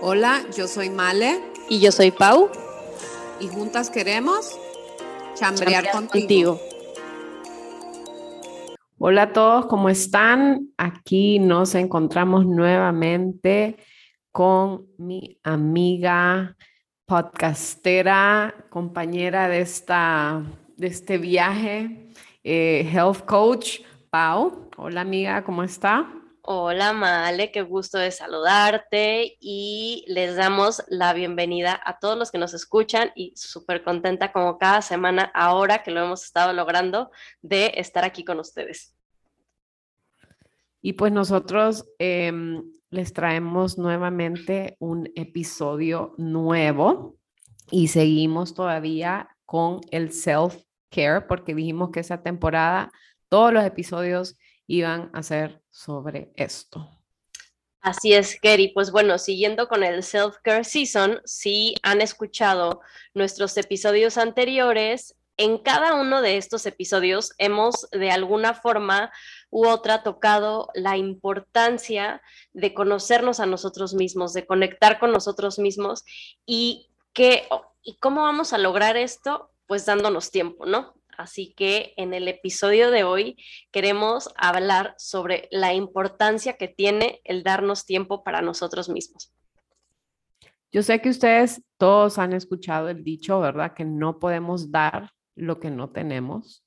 Hola, yo soy Male. Y yo soy Pau. Y juntas queremos chambrear, contigo. Hola a todos, ¿cómo están? Aquí nos encontramos nuevamente con mi amiga podcastera, compañera de, esta, de este viaje, eh, health coach, Pau. Hola amiga, ¿cómo está? Hola Male, qué gusto de saludarte y les damos la bienvenida a todos los que nos escuchan y súper contenta como cada semana ahora que lo hemos estado logrando de estar aquí con ustedes. Y pues nosotros em, les traemos nuevamente un episodio nuevo y seguimos todavía con el self-care porque dijimos que esa temporada todos los episodios iban a ser sobre esto. Así es, Kerry. Pues bueno, siguiendo con el Self-Care Season, si han escuchado nuestros episodios anteriores, en cada uno de estos episodios hemos de alguna forma u otra tocado la importancia de conocernos a nosotros mismos, de conectar con nosotros mismos y que y cómo vamos a lograr esto, pues dándonos tiempo, ¿no? Así que en el episodio de hoy queremos hablar sobre la importancia que tiene el darnos tiempo para nosotros mismos. Yo sé que ustedes todos han escuchado el dicho, ¿verdad? Que no podemos dar lo que no tenemos.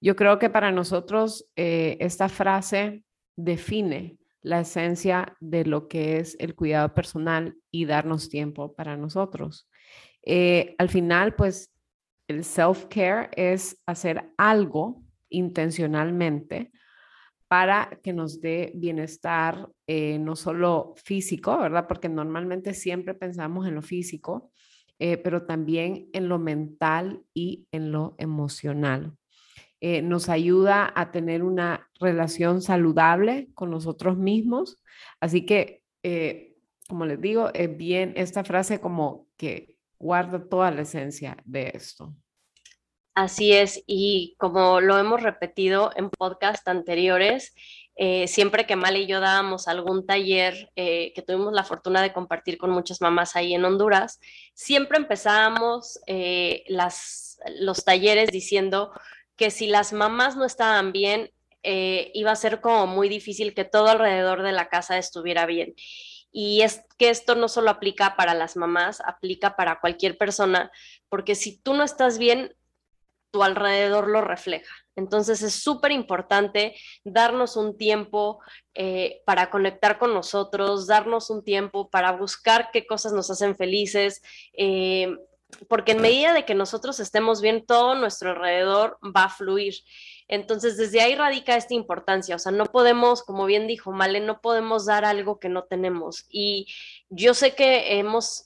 Yo creo que para nosotros eh, esta frase define la esencia de lo que es el cuidado personal y darnos tiempo para nosotros. Eh, al final, pues el self-care es hacer algo intencionalmente para que nos dé bienestar, eh, no solo físico, ¿verdad? Porque normalmente siempre pensamos en lo físico, eh, pero también en lo mental y en lo emocional. Eh, nos ayuda a tener una relación saludable con nosotros mismos. Así que, como les digo, es bien esta frase como que guarda toda la esencia de esto. Así es, y como lo hemos repetido en podcast anteriores, eh, siempre que Mal y yo dábamos algún taller eh, que tuvimos la fortuna de compartir con muchas mamás ahí en Honduras, siempre empezábamos eh, los talleres diciendo que si las mamás no estaban bien, iba a ser como muy difícil que todo alrededor de la casa estuviera bien. Y es que esto no solo aplica para las mamás, aplica para cualquier persona, porque si tú no estás bien, tu alrededor lo refleja. Entonces es súper importante darnos un tiempo eh, para conectar con nosotros, darnos un tiempo para buscar qué cosas nos hacen felices, eh, porque en medida de que nosotros estemos bien, todo nuestro alrededor va a fluir. Entonces, desde ahí radica esta importancia, o sea, no podemos, como bien dijo Male, no podemos dar algo que no tenemos. Y yo sé que hemos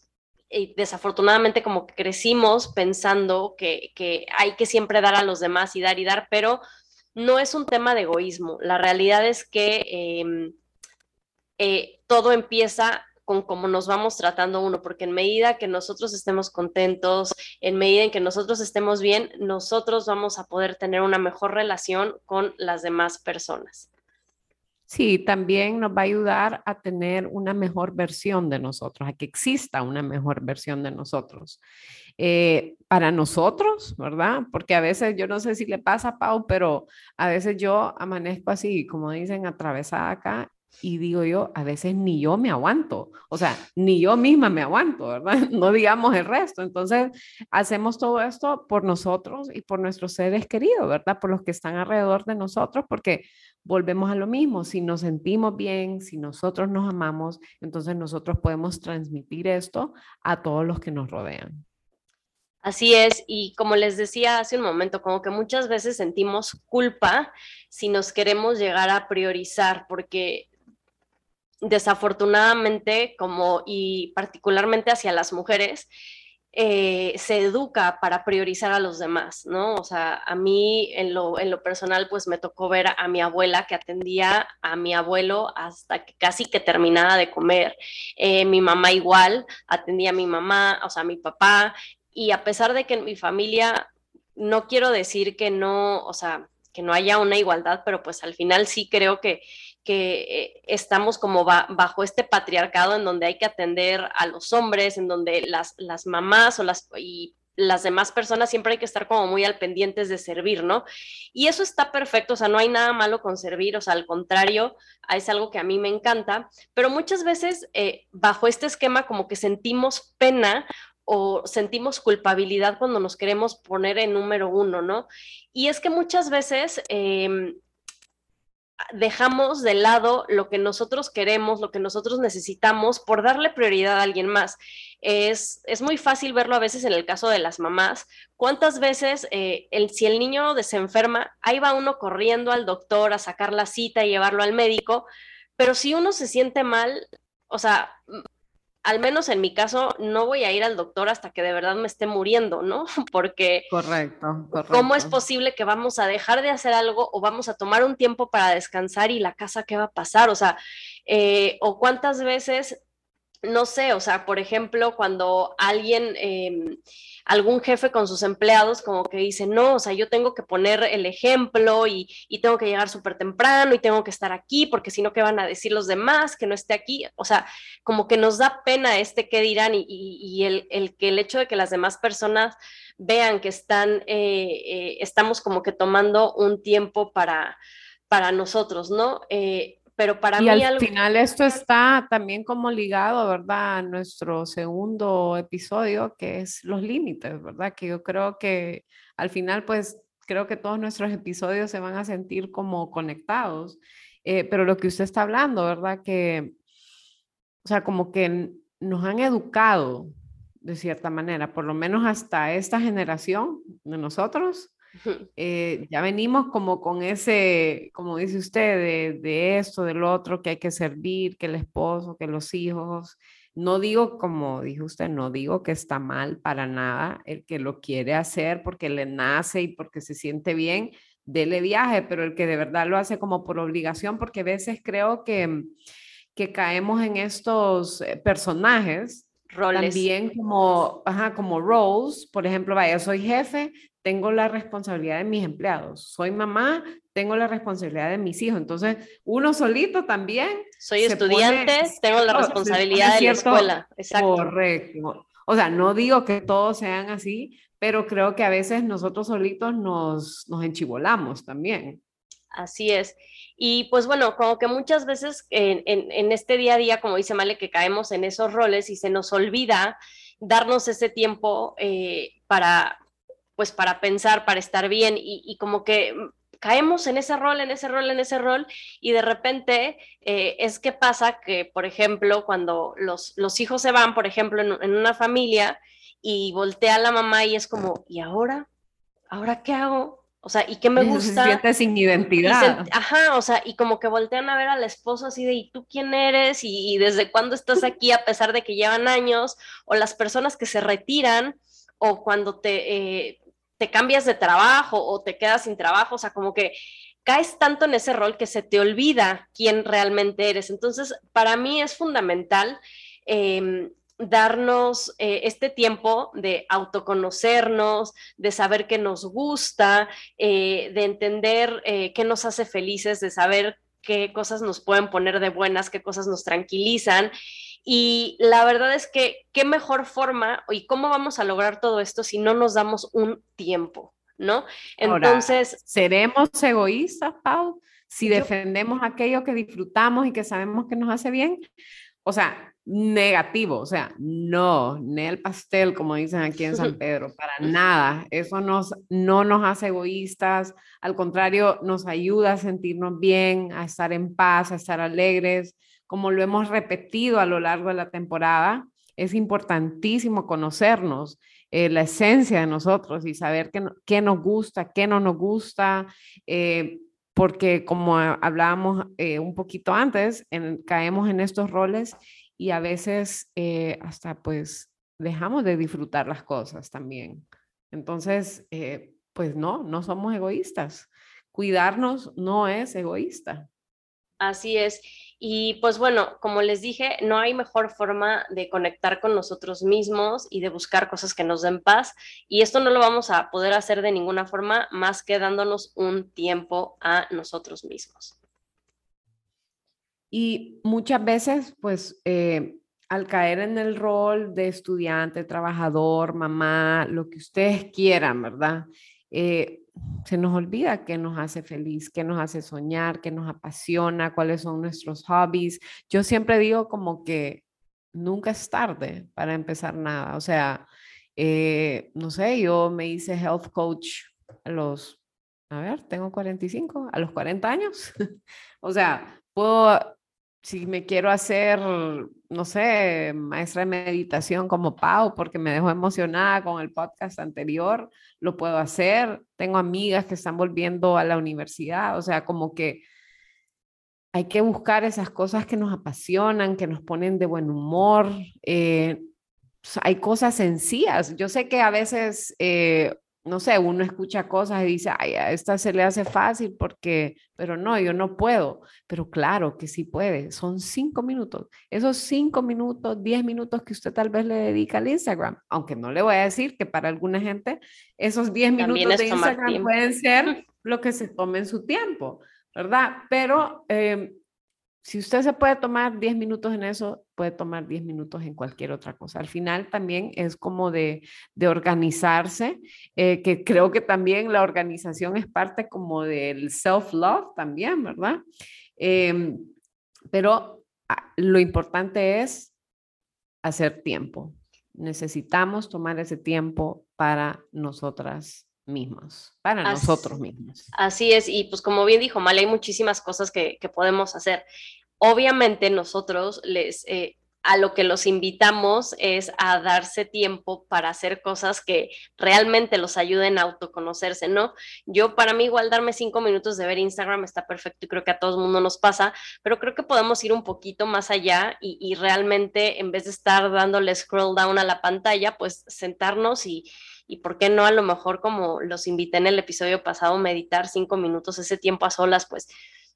y desafortunadamente como que crecimos pensando que, hay que siempre dar a los demás y dar y dar, pero no es un tema de egoísmo. La realidad es que em, eh, todo empieza con cómo nos vamos tratando uno, porque en medida que nosotros estemos contentos, en medida en que nosotros estemos bien, nosotros vamos a poder tener una mejor relación con las demás personas. Sí, también nos va a ayudar a tener una mejor versión de nosotros, a que exista una mejor versión de nosotros. Eh, para nosotros, ¿verdad? Porque a veces, yo no sé si le pasa a Pau, pero a veces yo amanezco así, como dicen, atravesada acá y digo yo, a veces ni yo me aguanto, o sea, ni yo misma me aguanto, ¿verdad? No digamos el resto. Entonces, hacemos todo esto por nosotros y por nuestros seres queridos, ¿verdad? Por los que están alrededor de nosotros, porque volvemos a lo mismo, si nos sentimos bien, si nosotros nos amamos, entonces nosotros podemos transmitir esto a todos los que nos rodean. Así es, y como les decía hace un momento, como que muchas veces sentimos culpa si nos queremos llegar a priorizar, porque desafortunadamente, como y particularmente hacia las mujeres, eh, se educa para priorizar a los demás, ¿no? O sea, a mí en lo, en lo personal, pues me tocó ver a, mi abuela que atendía a mi abuelo hasta que casi que terminaba de comer. Eh, mi mamá igual atendía a mi mamá, o sea, a mi papá, y a pesar de que en mi familia, no quiero decir que no, o sea, que no haya una igualdad, pero pues al final sí creo que que eh, estamos como bajo este patriarcado en donde hay que atender a los hombres, en donde las, las mamás o las, y las demás personas siempre hay que estar como muy al pendientes de servir, ¿no? Y eso está perfecto, o sea, no hay nada malo con servir, o sea, al contrario, es algo que a mí me encanta, pero muchas veces eh, bajo este esquema como que sentimos pena o sentimos culpabilidad cuando nos queremos poner en número uno, ¿no? Y es que muchas veces... Em, dejamos de lado lo que nosotros queremos, lo que nosotros necesitamos por darle prioridad a alguien más. Es, es muy fácil verlo a veces en el caso de las mamás. ¿Cuántas veces eh, el, si el niño se enferma, ahí va uno corriendo al doctor a sacar la cita y llevarlo al médico? Pero si uno se siente mal, o sea, al menos en mi caso, no voy a ir al doctor hasta que de verdad me esté muriendo, ¿no? Porque correcto, correcto. ¿cómo es posible que vamos a dejar de hacer algo o vamos a tomar un tiempo para descansar y la casa qué va a pasar? O sea, eh, o cuántas veces, no sé, o sea, por ejemplo, cuando alguien... Eh, algún jefe con sus empleados como que dice, no, o sea, yo tengo que poner el ejemplo y, tengo que llegar súper temprano y tengo que estar aquí porque si no, ¿qué van a decir los demás que no esté aquí? O sea, como que nos da pena este qué dirán y, el, que el hecho de que las demás personas vean que están, eh, eh, estamos como que tomando un tiempo para, para nosotros, ¿no? Eh, pero para y al final esto está también como ligado, ¿verdad? A nuestro segundo episodio, que es los límites, ¿verdad? Que yo creo que al final, pues, creo que todos nuestros episodios se van a sentir como conectados. Eh, pero lo que usted está hablando, ¿verdad? Que, o sea, como que nos han educado de cierta manera, por lo menos hasta esta generación de nosotros, eh, ya venimos como con ese, como dice usted, de, de, esto, del otro, que hay que servir, que el esposo, que los hijos. No digo, como dijo usted, no digo que está mal para nada el que lo quiere hacer porque le nace y porque se siente bien, dele viaje, pero el que de verdad lo hace como por obligación, porque a veces creo que, que caemos en estos eh, personajes roles. También como, ajá, como roles, por ejemplo, vaya, soy jefe, tengo la responsabilidad de mis empleados. Soy mamá, tengo la responsabilidad de mis hijos. Entonces, uno solito también. Soy estudiante, tengo la responsabilidad de la escuela. Exacto. Correcto. O sea, no digo que todos sean así, pero creo que a veces nosotros solitos nos, nos enchivolamos también. Así es. Y pues bueno, como que muchas veces en, este día a día, como dice Male, que caemos en esos roles y se nos olvida darnos ese tiempo eh, para, pues para pensar, para estar bien y, como que caemos en ese rol, en ese rol, en ese rol, y de repente eh, es que pasa que, por ejemplo, cuando los, los hijos se van, por ejemplo, en, en, una familia y voltea la mamá y es como, ¿y ahora? ¿Ahora qué hago? O sea, ¿y qué me gusta? Se siente sin identidad. ajá, o sea, y como que voltean a ver al esposo así de, ¿y tú quién eres? ¿Y, desde cuándo estás aquí a pesar de que llevan años? O las personas que se retiran, o cuando te, eh, te cambias de trabajo o te quedas sin trabajo, o sea, como que caes tanto en ese rol que se te olvida quién realmente eres. Entonces, para mí es fundamental eh, darnos eh, este tiempo de autoconocernos, de saber qué nos gusta, eh, de entender eh, qué nos hace felices, de saber qué cosas nos pueden poner de buenas, qué cosas nos tranquilizan. Y la verdad es que qué mejor forma y cómo vamos a lograr todo esto si no nos damos un tiempo, ¿no? Entonces, ¿seremos egoístas, Pau? Si defendemos aquello que disfrutamos y que sabemos que nos hace bien. O sea, negativo, o sea, no, ni el pastel, como dicen aquí en San Pedro, para nada. Eso nos, no nos hace egoístas, al contrario, nos ayuda a sentirnos bien, a estar en paz, a estar alegres, como lo hemos repetido a lo largo de la temporada. Es importantísimo conocernos, eh, la esencia de nosotros y saber qué, qué, nos gusta, qué no nos gusta. Eh, porque como hablábamos eh, un poquito antes, caemos en estos roles y a veces eh, hasta pues dejamos de disfrutar las cosas también. Entonces, eh, pues no, no somos egoístas. Cuidarnos no es egoísta. Así es. Y pues bueno, como les dije, no hay mejor forma de conectar con nosotros mismos y de buscar cosas que nos den paz. Y esto no lo vamos a poder hacer de ninguna forma más que dándonos un tiempo a nosotros mismos. Y muchas veces, pues, eh, al caer en el rol de estudiante, trabajador, mamá, lo que ustedes quieran, ¿verdad? Eh, se nos olvida qué nos hace feliz, qué nos hace soñar, qué nos apasiona, cuáles son nuestros hobbies. Yo siempre digo como que nunca es tarde para empezar nada. O sea, eh, no sé, yo me hice health coach a los, a ver, tengo 45, a los 40 años. o sea, puedo, si me quiero hacer, no sé, maestra de meditación como Pau, porque me dejó emocionada con el podcast anterior, lo puedo hacer. Tengo amigas que están volviendo a la universidad, o sea, como que hay que buscar esas cosas que nos apasionan, que nos ponen de buen humor. Eh, hay cosas sencillas. Yo sé que a veces, eh, no sé, uno escucha cosas y dice, ay, a esta se le hace fácil porque, pero no, yo no puedo. Pero claro que sí puede. Son cinco minutos. Esos cinco minutos, diez minutos que usted tal vez le dedica al Instagram, aunque no le voy a decir que para alguna gente esos diez minutos de Instagram pueden ser lo que se tome en su tiempo. ¿verdad? Pero em, si usted se puede tomar 10 minutos en eso, puede tomar 10 minutos en cualquier otra cosa. Al final también es como de, organizarse, eh, que creo que también la organización es parte como del self-love también, ¿verdad? Em, pero ah, lo importante es hacer tiempo. Necesitamos tomar ese tiempo para nosotras mismos, para nosotros mismos. Así es, y pues como bien dijo Mal, hay muchísimas cosas que, podemos hacer. Obviamente nosotros les, eh, a lo que los invitamos es a darse tiempo para hacer cosas que realmente los ayuden a autoconocerse, ¿no? Yo para mí igual darme cinco minutos de ver Instagram está perfecto y creo que a todo el mundo nos pasa, pero creo que podemos ir un poquito más allá y, y realmente en vez de estar dándole scroll down a la pantalla, pues sentarnos y, y por qué no a lo mejor como los invité en el episodio pasado, meditar cinco minutos, ese tiempo a solas, pues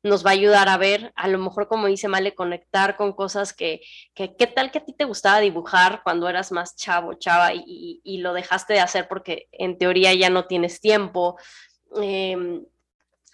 nos va a ayudar a ver, a lo mejor como dice Male, conectar con cosas que, que qué tal que a ti te gustaba dibujar cuando eras más chavo, chava, y, y, lo dejaste de hacer porque en teoría ya no tienes tiempo. Em,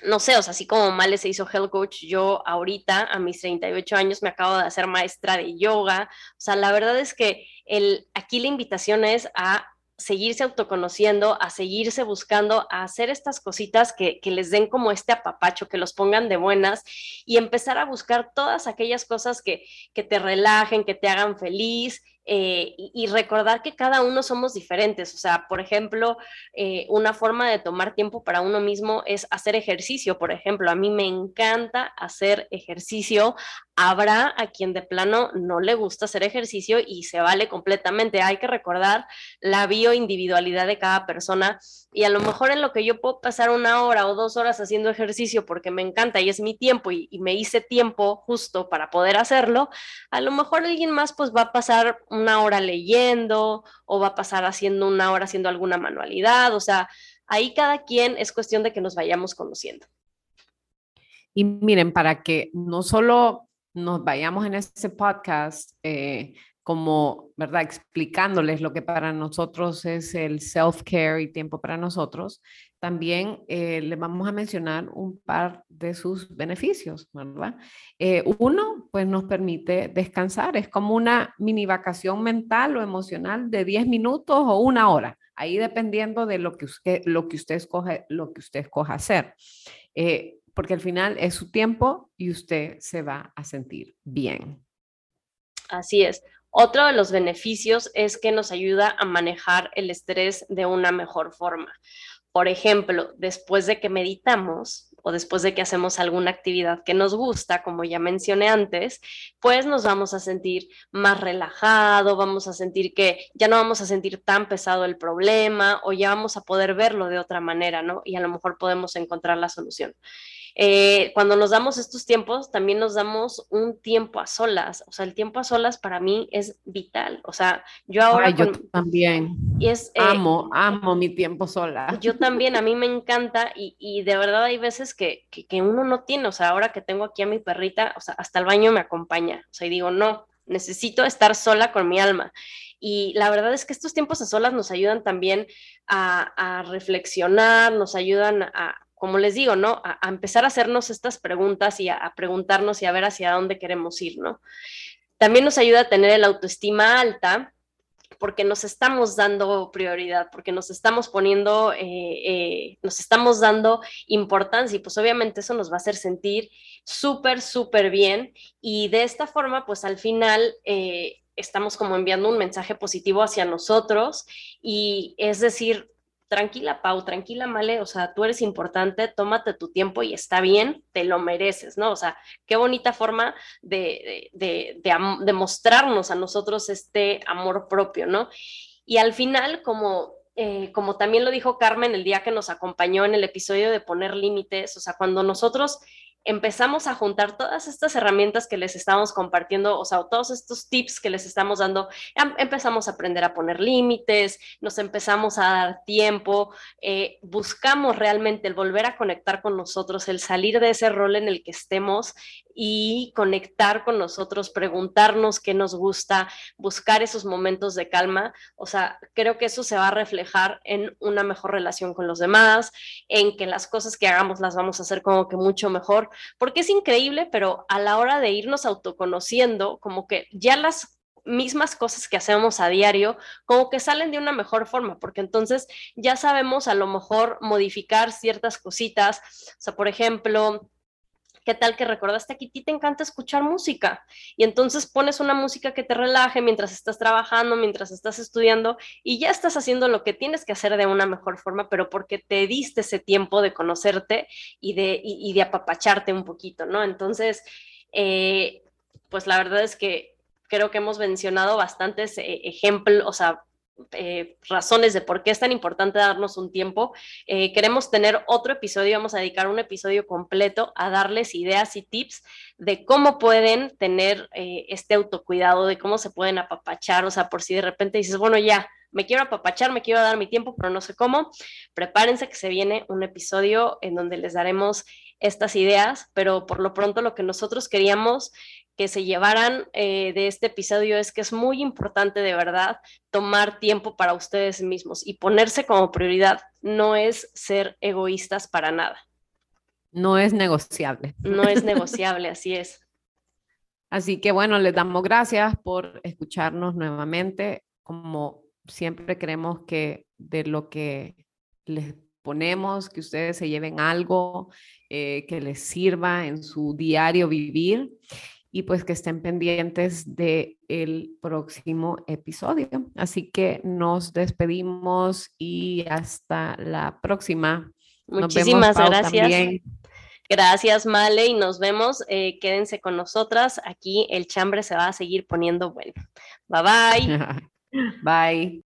no sé, o sea, así como Male se hizo health coach, yo ahorita a mis 38 años me acabo de hacer maestra de yoga. O sea, la verdad es que el, aquí la invitación es a seguirse autoconociendo, a seguirse buscando, a hacer estas cositas que, que, les den como este apapacho, que los pongan de buenas y empezar a buscar todas aquellas cosas que, que te relajen, que te hagan feliz, eh, y, recordar que cada uno somos diferentes. O sea, por ejemplo, eh, una forma de tomar tiempo para uno mismo es hacer ejercicio. Por ejemplo, a mí me encanta hacer ejercicio. Habrá a quien de plano no le gusta hacer ejercicio y se vale completamente. Hay que recordar la bioindividualidad de cada persona y a lo mejor en lo que yo puedo pasar una hora o dos horas haciendo ejercicio porque me encanta y es mi tiempo y, me hice tiempo justo para poder hacerlo, a lo mejor alguien más pues va a pasar una hora leyendo o va a pasar haciendo una hora haciendo alguna manualidad, o sea, ahí cada quien es cuestión de que nos vayamos conociendo. Y miren, para que no solo nos vayamos en este podcast, eh, como, ¿verdad? Explicándoles lo que para nosotros es el self-care y tiempo para nosotros, también eh, le vamos a mencionar un par de sus beneficios, ¿verdad? Eh, uno, pues nos permite descansar, es como una mini vacación mental o emocional de 10 minutos o una hora, ahí dependiendo de lo que usted, lo que usted, escoge, lo que usted escoja hacer. Eh, porque al final es su tiempo y usted se va a sentir bien. Así es. Otro de los beneficios es que nos ayuda a manejar el estrés de una mejor forma. Por ejemplo, después de que meditamos o después de que hacemos alguna actividad que nos gusta, como ya mencioné antes, pues nos vamos a sentir más relajado, vamos a sentir que ya no vamos a sentir tan pesado el problema o ya vamos a poder verlo de otra manera, ¿no? Y a lo mejor podemos encontrar la solución. Eh, cuando nos damos estos tiempos, también nos damos un tiempo a solas. O sea, el tiempo a solas para mí es vital. O sea, yo ahora... yo también. Y es, eh, amo, amo mi tiempo sola. Yo también, a mí me encanta y, y de verdad hay veces que, que, que, uno no tiene. O sea, ahora que tengo aquí a mi perrita, o sea, hasta el baño me acompaña. O sea, y digo, no, necesito estar sola con mi alma. Y la verdad es que estos tiempos a solas nos ayudan también a, a reflexionar, nos ayudan a como les digo, ¿no? A, empezar a hacernos estas preguntas y a, preguntarnos y a ver hacia dónde queremos ir, ¿no? También nos ayuda a tener el autoestima alta porque nos estamos dando prioridad, porque nos estamos poniendo, eh, eh, nos estamos dando importancia y pues obviamente eso nos va a hacer sentir súper, súper bien y de esta forma pues al final eh, estamos como enviando un mensaje positivo hacia nosotros y es decir, tranquila, Pau, tranquila, Male, o sea, tú eres importante, tómate tu tiempo y está bien, te lo mereces, ¿no? O sea, qué bonita forma de, de, de, mostrarnos a nosotros este amor propio, ¿no? Y al final, como eh, como también lo dijo Carmen el día que nos acompañó en el episodio de poner límites, o sea, cuando nosotros empezamos a juntar todas estas herramientas que les estamos compartiendo, o sea, todos estos tips que les estamos dando, em, empezamos a aprender a poner límites, nos empezamos a dar tiempo, eh, buscamos realmente el volver a conectar con nosotros, el salir de ese rol en el que estemos y conectar con nosotros, preguntarnos qué nos gusta, buscar esos momentos de calma. O sea, creo que eso se va a reflejar en una mejor relación con los demás, en que las cosas que hagamos las vamos a hacer como que mucho mejor, porque es increíble, pero a la hora de irnos autoconociendo, como que ya las mismas cosas que hacemos a diario, como que salen de una mejor forma, porque entonces ya sabemos a lo mejor modificar ciertas cositas, o sea, por ejemplo, ¿Qué tal que recordaste que a ti te encanta escuchar música? Y entonces pones una música que te relaje mientras estás trabajando, mientras estás estudiando y ya estás haciendo lo que tienes que hacer de una mejor forma, pero porque te diste ese tiempo de conocerte y de, y, de apapacharte un poquito, ¿no? Entonces, eh, pues la verdad es que creo que hemos mencionado bastantes eh, ejemplos, o sea, eh, razones de por qué es tan importante darnos un tiempo. Eh, queremos tener otro episodio, vamos a dedicar un episodio completo a darles ideas y tips de cómo pueden tener eh, este autocuidado, de cómo se pueden apapachar, o sea, por si de repente dices, bueno, ya, me quiero apapachar, me quiero dar mi tiempo, pero no sé cómo, prepárense que se viene un episodio en donde les daremos estas ideas, pero por lo pronto lo que nosotros queríamos que se llevaran eh, de este episodio es que es muy importante de verdad tomar tiempo para ustedes mismos y ponerse como prioridad. No es ser egoístas para nada. No es negociable. No es negociable, así es. Así que bueno, les damos gracias por escucharnos nuevamente. Como siempre queremos que de lo que les ponemos, que ustedes se lleven algo eh, que les sirva en su diario vivir y pues que estén pendientes del el próximo episodio. Así que nos despedimos y hasta la próxima. Muchísimas gracias. Gracias, Male, y nos vemos. Eh, quédense con nosotras. Aquí el chambre se va a seguir poniendo bueno. Bye bye. bye.